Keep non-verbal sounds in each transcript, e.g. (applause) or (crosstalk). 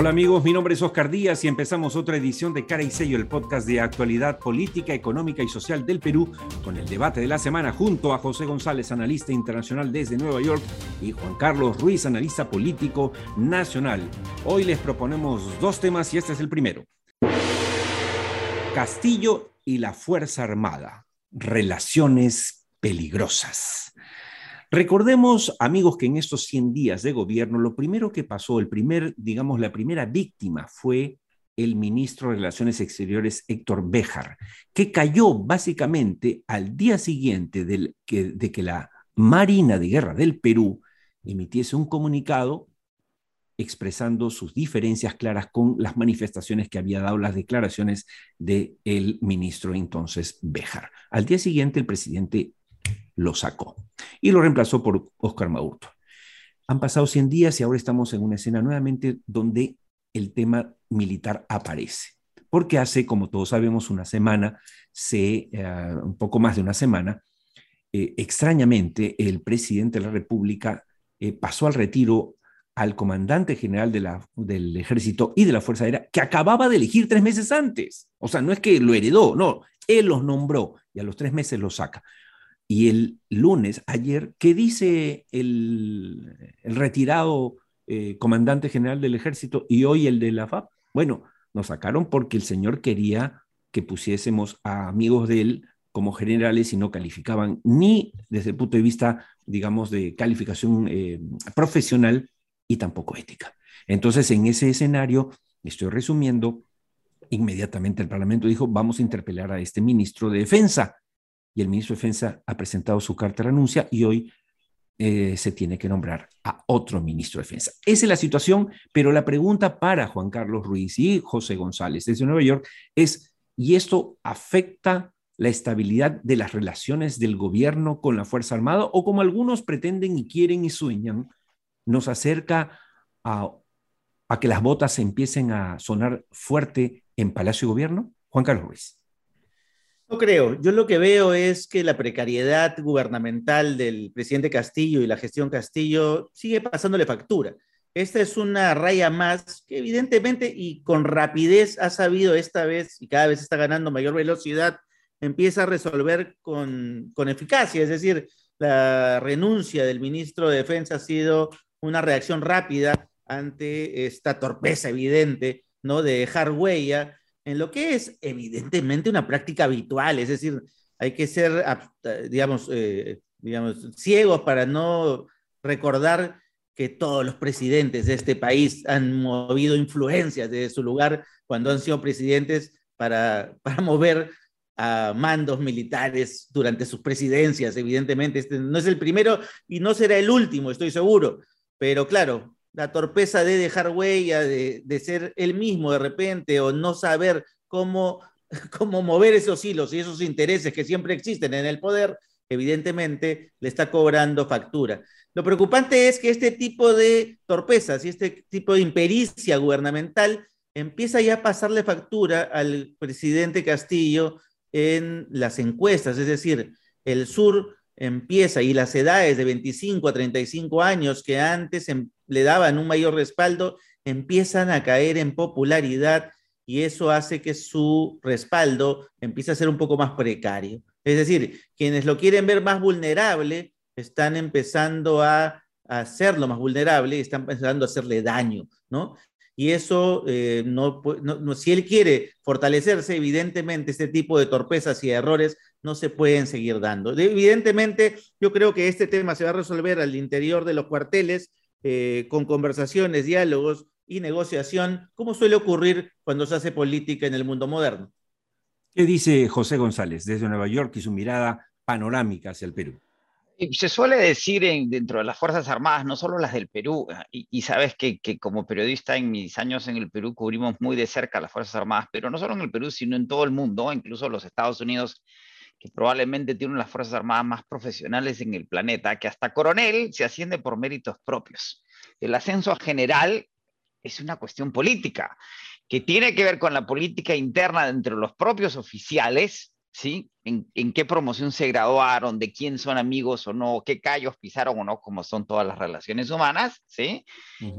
Hola amigos, mi nombre es Oscar Díaz y empezamos otra edición de Cara y Sello, el podcast de actualidad política, económica y social del Perú, con el debate de la semana junto a José González, analista internacional desde Nueva York, y Juan Carlos Ruiz, analista político nacional. Hoy les proponemos dos temas y este es el primero. Castillo y la Fuerza Armada, relaciones peligrosas. Recordemos, amigos, que en estos 100 días de gobierno, lo primero que pasó, el primer, digamos, la primera víctima fue el ministro de Relaciones Exteriores Héctor Béjar, que cayó básicamente al día siguiente de que la Marina de Guerra del Perú emitiese un comunicado expresando sus diferencias claras con las manifestaciones que había dado las declaraciones del el ministro entonces Béjar. Al día siguiente el presidente lo sacó y lo reemplazó por Oscar Maurto. Han pasado 100 días y ahora estamos en una escena nuevamente donde el tema militar aparece. Porque hace, como todos sabemos, una semana, se, eh, un poco más de una semana, eh, extrañamente el presidente de la República eh, pasó al retiro al comandante general del ejército y de la Fuerza Aérea, que acababa de elegir tres meses antes. O sea, no es que lo heredó, no, él los nombró y a los tres meses los saca. Y el lunes, ayer, ¿qué dice el, retirado eh, comandante general del ejército y hoy el de la FAP? Bueno, nos sacaron porque el señor quería que pusiésemos a amigos de él como generales y no calificaban ni desde el punto de vista, digamos, de calificación eh, profesional y tampoco ética. Entonces, en ese escenario, estoy resumiendo, inmediatamente el Parlamento dijo, vamos a interpelar a este ministro de Defensa y el ministro de Defensa ha presentado su carta de renuncia y hoy eh, se tiene que nombrar a otro ministro de Defensa. Esa es la situación, pero la pregunta para Juan Carlos Ruiz y José González desde Nueva York es, ¿y esto afecta la estabilidad de las relaciones del gobierno con la Fuerza Armada o como algunos pretenden y quieren y sueñan, nos acerca a, a que las botas empiecen a sonar fuerte en Palacio de Gobierno? Juan Carlos Ruiz. No creo. Yo lo que veo es que la precariedad gubernamental del presidente Castillo y la gestión Castillo sigue pasándole factura. Esta es una raya más que evidentemente y con rapidez ha sabido esta vez y cada vez está ganando mayor velocidad, empieza a resolver con, con eficacia. Es decir, la renuncia del ministro de Defensa ha sido una reacción rápida ante esta torpeza evidente, ¿no? De dejar huella en lo que es evidentemente una práctica habitual, es decir, hay que ser, digamos, eh, digamos, ciegos para no recordar que todos los presidentes de este país han movido influencias de su lugar cuando han sido presidentes para, (laughs) para mover mandos militares durante sus presidencias. Evidentemente, este no es el primero y no será el último, estoy seguro. Pero claro, la torpeza de dejar huella, de, ser él mismo de repente o no saber cómo, (laughs) cómo mover esos hilos y esos intereses que siempre existen en el poder, evidentemente le está cobrando factura. Lo preocupante es que este tipo de torpezas y este tipo de impericia gubernamental empieza ya a pasarle factura al presidente Castillo en las encuestas, es decir, el sur empieza y las edades de 25 a 35 años que antes em, le daban un mayor respaldo, empiezan a caer en popularidad y eso hace que su respaldo empiece a ser un poco más precario. Es decir, quienes lo quieren ver más vulnerable están empezando a, hacerlo más vulnerable y están empezando a hacerle daño, ¿no? Y eso, eh, no, si él quiere fortalecerse, evidentemente este tipo de torpezas y errores no se pueden seguir dando. Evidentemente, yo creo que este tema se va a resolver al interior de los cuarteles eh, con conversaciones, diálogos y negociación, como suele ocurrir cuando se hace política en el mundo moderno. ¿Qué dice José González desde Nueva York y su mirada panorámica hacia el Perú? Se suele decir en, dentro de las Fuerzas Armadas, no solo las del Perú, ah, y, sabes que, que, como periodista en mis años en el Perú cubrimos muy de cerca las Fuerzas Armadas, pero no solo en el Perú, sino en todo el mundo, incluso los Estados Unidos, que probablemente tienen las Fuerzas Armadas más profesionales en el planeta, que hasta coronel se asciende por méritos propios. El ascenso a general es una cuestión política, que tiene que ver con la política interna entre los propios oficiales ¿sí? En, qué promoción se graduaron, de quién son amigos o no, qué callos pisaron o no, como son todas las relaciones humanas, ¿sí?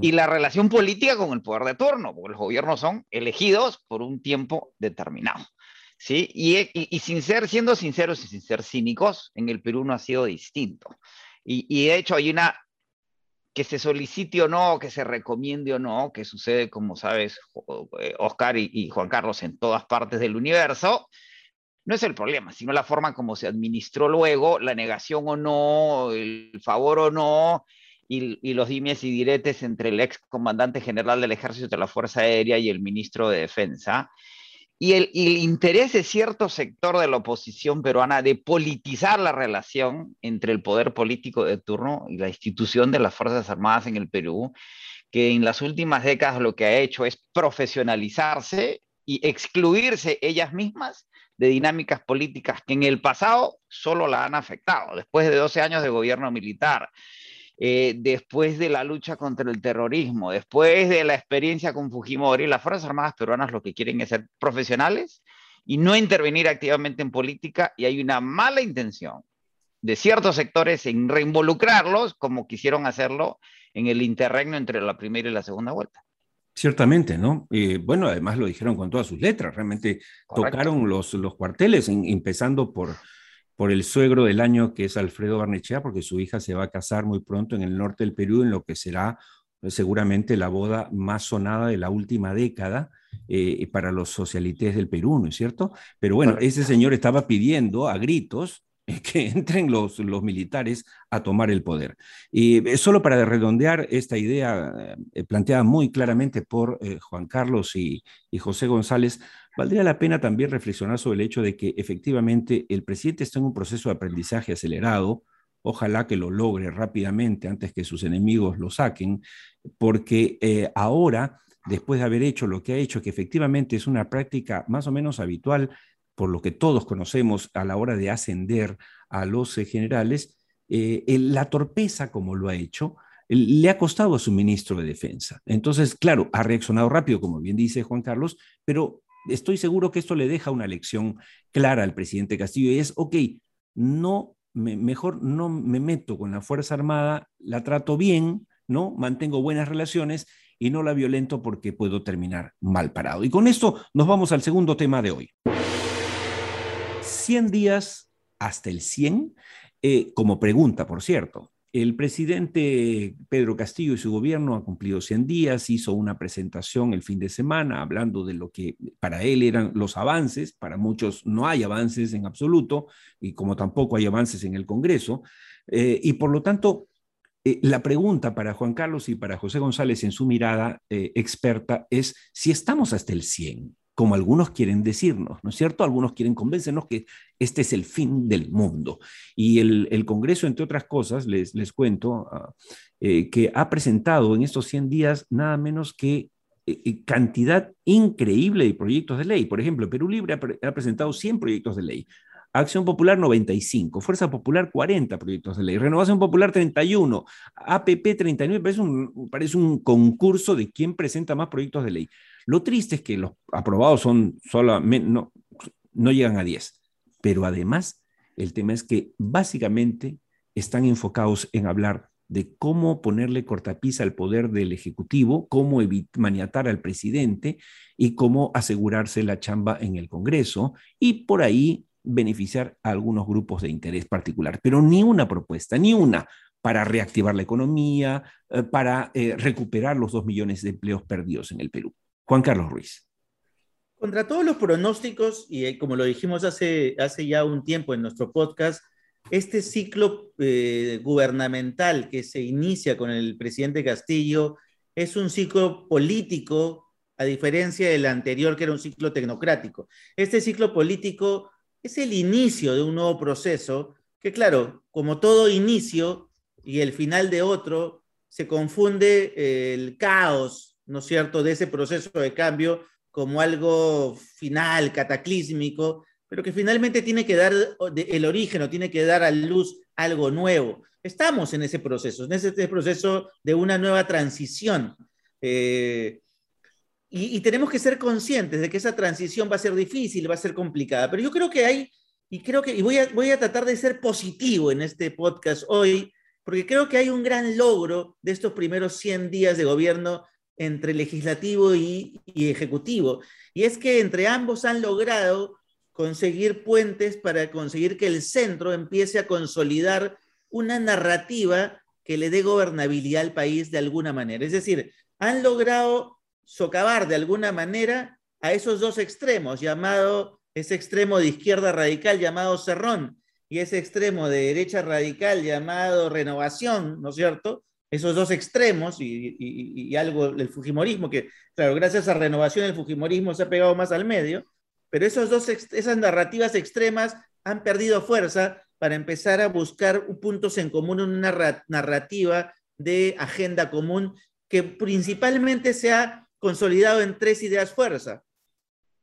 Y la relación política con el poder de turno, porque los gobiernos son elegidos por un tiempo determinado, ¿sí? Y, sin ser, siendo sinceros y sin ser cínicos, en el Perú no ha sido distinto. Y, y de hecho hay una que se solicite o no, que se recomiende o no, que sucede, como sabes, Oscar y, Juan Carlos, en todas partes del universo, no es el problema, sino la forma como se administró luego, la negación o no, el favor o no, y, los dimes y diretes entre el ex comandante general del ejército de la Fuerza Aérea y el ministro de Defensa. Y el, interés de cierto sector de la oposición peruana de politizar la relación entre el poder político de turno y la institución de las Fuerzas Armadas en el Perú, que en las últimas décadas lo que ha hecho es profesionalizarse y excluirse ellas mismas de dinámicas políticas que en el pasado solo la han afectado, después de 12 años de gobierno militar, eh, después de la lucha contra el terrorismo, después de la experiencia con Fujimori, las Fuerzas Armadas peruanas lo que quieren es ser profesionales y no intervenir activamente en política y hay una mala intención de ciertos sectores en reinvolucrarlos como quisieron hacerlo en el interregno entre la primera y la segunda vuelta. Ciertamente, ¿no? Eh, bueno, además lo dijeron con todas sus letras, realmente tocaron los, los cuarteles, empezando por, por el suegro del año, que es Alfredo Barnechea, porque su hija se va a casar muy pronto en el norte del Perú, en lo que será pues, seguramente la boda más sonada de la última década eh, para los socialites del Perú, ¿no es cierto? Pero bueno, ese señor estaba pidiendo a gritos (laughs) que entren los, los militares a tomar el poder. Y eh, solo para redondear esta idea eh, planteada muy claramente por eh, Juan Carlos y, y, José González, valdría la pena también reflexionar sobre el hecho de que efectivamente el presidente está en un proceso de aprendizaje acelerado, ojalá que lo logre rápidamente antes que sus enemigos lo saquen, porque ahora, después de haber hecho lo que ha hecho, que efectivamente es una práctica más o menos habitual por lo que todos conocemos a la hora de ascender a los eh, generales, eh, la torpeza como lo ha hecho le ha costado a su ministro de Defensa. Entonces, claro, ha reaccionado rápido, como bien dice Juan Carlos, pero estoy seguro que esto le deja una lección clara al presidente Castillo y es, ok, no, mejor no me meto con la Fuerza Armada, la trato bien, ¿no? Mantengo buenas relaciones y no la violento porque puedo terminar mal parado. Y con esto nos vamos al segundo tema de hoy. 100 días hasta el 100, eh, como pregunta, por cierto. El presidente Pedro Castillo y su gobierno han cumplido 100 días, hizo una presentación el fin de semana hablando de lo que para él eran los avances, para muchos no hay avances en absoluto, y como tampoco hay avances en el Congreso, eh, y por lo tanto, eh, la pregunta para Juan Carlos y para José González en su mirada experta es si estamos hasta el 100 como algunos quieren decirnos, ¿no es cierto? Algunos quieren convencernos que este es el fin del mundo. Y el, Congreso, entre otras cosas, les, les cuento, ah, eh, que ha presentado en estos 100 días nada menos que eh, eh, cantidad increíble de proyectos de ley. Por ejemplo, Perú Libre ha, presentado 100 proyectos de ley. Acción Popular 95, Fuerza Popular 40 proyectos de ley, Renovación Popular 31, APP 39, parece un, parece un concurso de quién presenta más proyectos de ley. Lo triste es que los aprobados son solamente, no, no llegan a 10, pero además el tema es que básicamente están enfocados en hablar de cómo ponerle cortapisa al poder del Ejecutivo, cómo maniatar al presidente y cómo asegurarse la chamba en el Congreso y por ahí beneficiar a algunos grupos de interés particular. Pero ni una propuesta, ni una para reactivar la economía, eh, para eh, recuperar los dos millones de empleos perdidos en el Perú. Juan Carlos Ruiz. Contra todos los pronósticos, y eh, como lo dijimos hace, hace ya un tiempo en nuestro podcast, este ciclo eh, gubernamental que se inicia con el presidente Castillo es un ciclo político, a diferencia del anterior, que era un ciclo tecnocrático. Este ciclo político es el inicio de un nuevo proceso que, claro, como todo inicio y el final de otro, se confunde el caos ¿no es cierto?, de ese proceso de cambio como algo final, cataclísmico, pero que finalmente tiene que dar el origen o tiene que dar a luz algo nuevo. Estamos en ese proceso, en ese proceso de una nueva transición. Eh, y, tenemos que ser conscientes de que esa transición va a ser difícil, va a ser complicada, pero yo creo que hay y creo que, y voy a, voy a tratar de ser positivo en este podcast hoy, porque creo que hay un gran logro de estos primeros 100 días de gobierno entre legislativo y ejecutivo. Y es que entre ambos han logrado conseguir puentes para conseguir que el centro empiece a consolidar una narrativa que le dé gobernabilidad al país de alguna manera. Es decir, han logrado socavar de alguna manera a esos dos extremos, llamado ese extremo de izquierda radical llamado Cerrón y ese extremo de derecha radical llamado Renovación, ¿no es cierto? Esos dos extremos y, algo del Fujimorismo, que claro, gracias a Renovación el Fujimorismo se ha pegado más al medio, pero esos dos, esas narrativas extremas han perdido fuerza para empezar a buscar puntos en común en una narrativa de agenda común que principalmente se ha consolidado en tres ideas fuerza.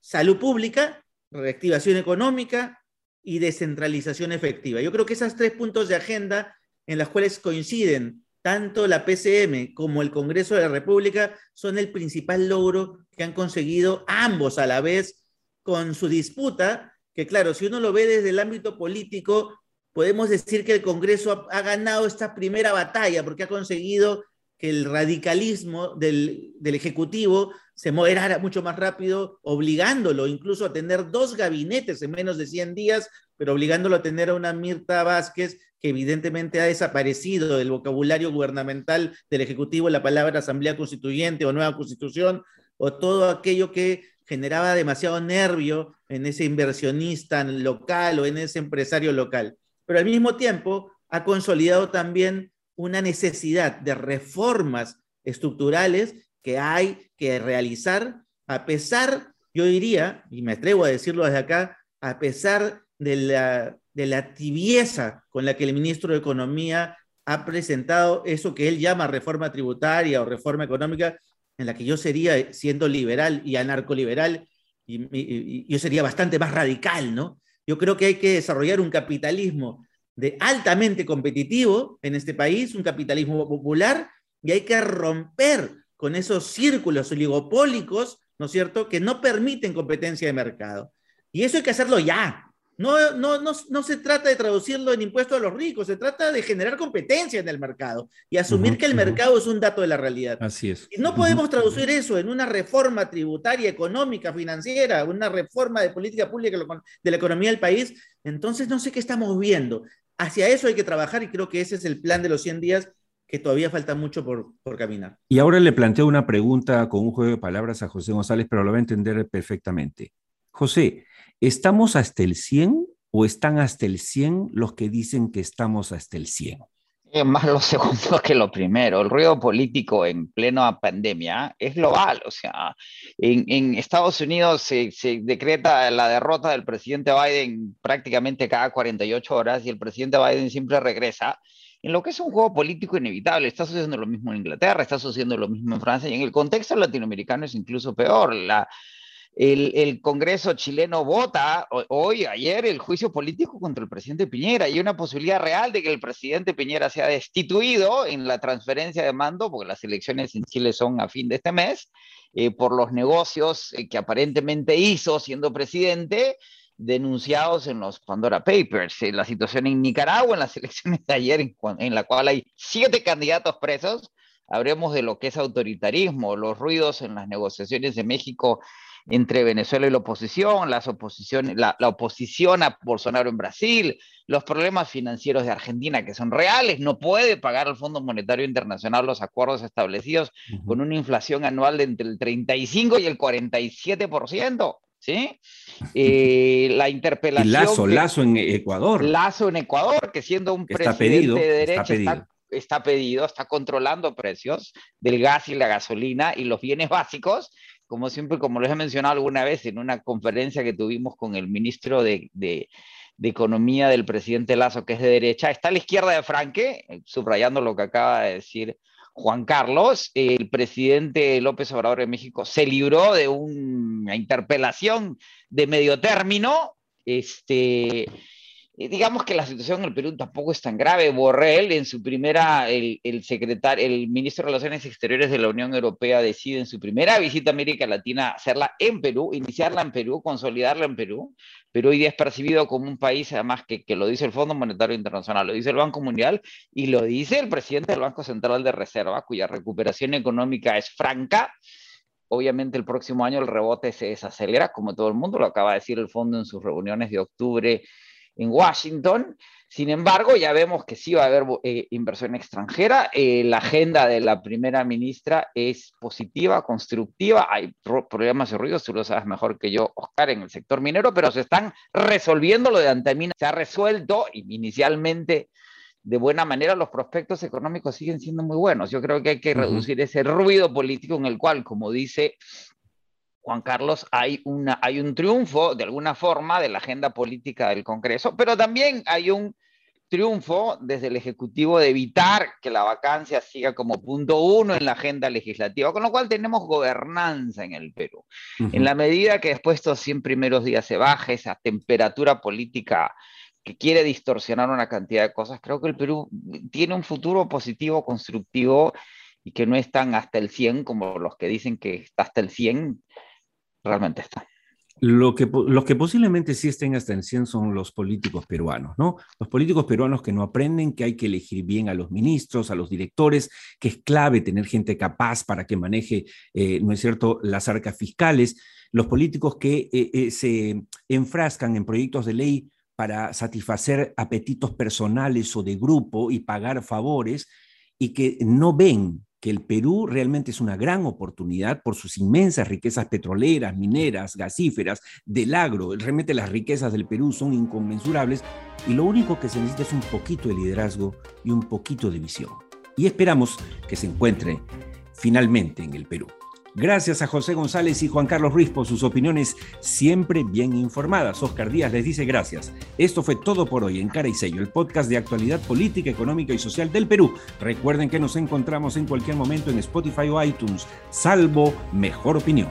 Salud pública, reactivación económica y descentralización efectiva. Yo creo que esos tres puntos de agenda en los cuales coinciden tanto la PCM como el Congreso de la República son el principal logro que han conseguido ambos a la vez con su disputa, que claro, si uno lo ve desde el ámbito político, podemos decir que el Congreso ha, ganado esta primera batalla porque ha conseguido que el radicalismo del, Ejecutivo se moderara mucho más rápido, obligándolo incluso a tener dos gabinetes en menos de 100 días, pero obligándolo a tener a una Mirta Vázquez que evidentemente ha desaparecido del vocabulario gubernamental del Ejecutivo la palabra Asamblea Constituyente o Nueva Constitución, o todo aquello que generaba demasiado nervio en ese inversionista local o en ese empresario local. Pero al mismo tiempo ha consolidado también una necesidad de reformas estructurales que hay que realizar a pesar, yo diría, y me atrevo a decirlo desde acá, a pesar de la, de la tibieza con la que el ministro de Economía ha presentado eso que él llama reforma tributaria o reforma económica, en la que yo sería, siendo liberal y anarcoliberal, y, yo sería bastante más radical, ¿no? Yo creo que hay que desarrollar un capitalismo de altamente competitivo en este país, un capitalismo popular, y hay que romper con esos círculos oligopólicos, ¿no es cierto?, que no permiten competencia de mercado. Y eso hay que hacerlo ya. No, no, no, no se trata de traducirlo en impuesto a los ricos, se trata de generar competencia en el mercado y asumir que el mercado es un dato de la realidad. Así es. Y no podemos traducir eso en una reforma tributaria, económica, financiera, una reforma de política pública de la economía del país. Entonces no sé qué estamos viendo hacia eso hay que trabajar y creo que ese es el plan de los 100 días que todavía falta mucho por, por caminar. Y ahora le planteo una pregunta con un juego de palabras a José González, pero lo va a entender perfectamente. José, ¿estamos hasta el 100 o están hasta el 100 los que dicen que estamos hasta el 100? Es más lo (laughs) segundo que lo primero. El ruido político en plena pandemia es global. O sea, en, Estados Unidos se, decreta la derrota del presidente Biden prácticamente cada 48 horas y el presidente Biden siempre regresa en lo que es un juego político inevitable. Está sucediendo lo mismo en Inglaterra, está sucediendo lo mismo en Francia y en el contexto latinoamericano es incluso peor. La, el, Congreso chileno vota hoy, ayer, el juicio político contra el presidente Piñera. Hay una posibilidad real de que el presidente Piñera sea destituido en la transferencia de mando, porque las elecciones en Chile son a fin de este mes, eh, por los negocios eh, que aparentemente hizo siendo presidente, denunciados en los Pandora Papers. Eh, la situación en Nicaragua, en las (laughs) elecciones de ayer, en, en la cual hay siete candidatos presos, habremos de lo que es autoritarismo, los ruidos en las negociaciones de México entre Venezuela y la oposición, las oposición, la, oposición a Bolsonaro en Brasil, los problemas financieros de Argentina que son reales, no puede pagar al Fondo Monetario Internacional los acuerdos establecidos con una inflación anual de entre el 35 y el 47%. ¿Sí? (laughs) Eh, la interpelación. Lazo, Lazo en Ecuador. Lazo en Ecuador, que siendo un presidente de derecha está está pedido, está controlando precios del gas y la gasolina y los bienes básicos como siempre, como les he mencionado alguna vez en una conferencia que tuvimos con el ministro de, Economía del presidente Lazo, que es de derecha, está a la izquierda de Franque, eh, subrayando lo que acaba de decir Juan Carlos, el presidente López Obrador de México se libró de una interpelación de medio término, este, digamos que la situación en el Perú tampoco es tan grave. Borrell, en su primera, el, el, secretario, el ministro de Relaciones Exteriores de la Unión Europea decide en su primera visita a América Latina hacerla en Perú, iniciarla en Perú, consolidarla en Perú. Perú hoy día es percibido como un país, además que, que lo dice el Fondo Monetario Internacional, lo dice el Banco Mundial y lo dice el presidente del Banco Central de Reserva, cuya recuperación económica es franca obviamente el próximo año el rebote se desacelera, como todo el mundo lo acaba de decir el fondo en sus reuniones de octubre en Washington. Sin embargo, ya vemos que sí va a haber eh, inversión extranjera. Eh, la agenda de la primera ministra es positiva, constructiva. Hay problemas de ruido, tú lo sabes mejor que yo, Oscar, en el sector minero, pero se están resolviendo lo de Antamina. Se ha resuelto inicialmente de buena manera, los prospectos económicos siguen siendo muy buenos. Yo creo que hay que reducir ese ruido político en el cual, como dice Juan Carlos, hay, una, hay un triunfo de alguna forma de la agenda política del Congreso, pero también hay un triunfo desde el Ejecutivo de evitar que la vacancia siga como punto uno en la agenda legislativa, con lo cual tenemos gobernanza en el Perú. En la medida que después estos 100 primeros días se baje esa temperatura política que quiere distorsionar una cantidad de cosas, creo que el Perú tiene un futuro positivo, constructivo y que no están hasta el 100 como los que dicen que está hasta el 100 realmente está. Lo que, los que posiblemente sí estén hasta en 100 son los políticos peruanos, ¿no? Los políticos peruanos que no aprenden que hay que elegir bien a los ministros, a los directores, que es clave tener gente capaz para que maneje, eh, ¿no es cierto?, las arcas fiscales. Los políticos que eh, eh, se enfrascan en proyectos de ley para satisfacer apetitos personales o de grupo y pagar favores y que no ven que el Perú realmente es una gran oportunidad por sus inmensas riquezas petroleras, mineras, gasíferas, del agro. Realmente las riquezas del Perú son inconmensurables y lo único que se necesita es un poquito de liderazgo y un poquito de visión. Y esperamos que se encuentre finalmente en el Perú. Gracias a José González y Juan Carlos Ruiz por sus opiniones siempre bien informadas. Oscar Díaz les dice gracias. Esto fue todo por hoy en Cara y Sello, el podcast de actualidad política, económica y social del Perú. Recuerden que nos encontramos en cualquier momento en Spotify o iTunes, salvo mejor opinión.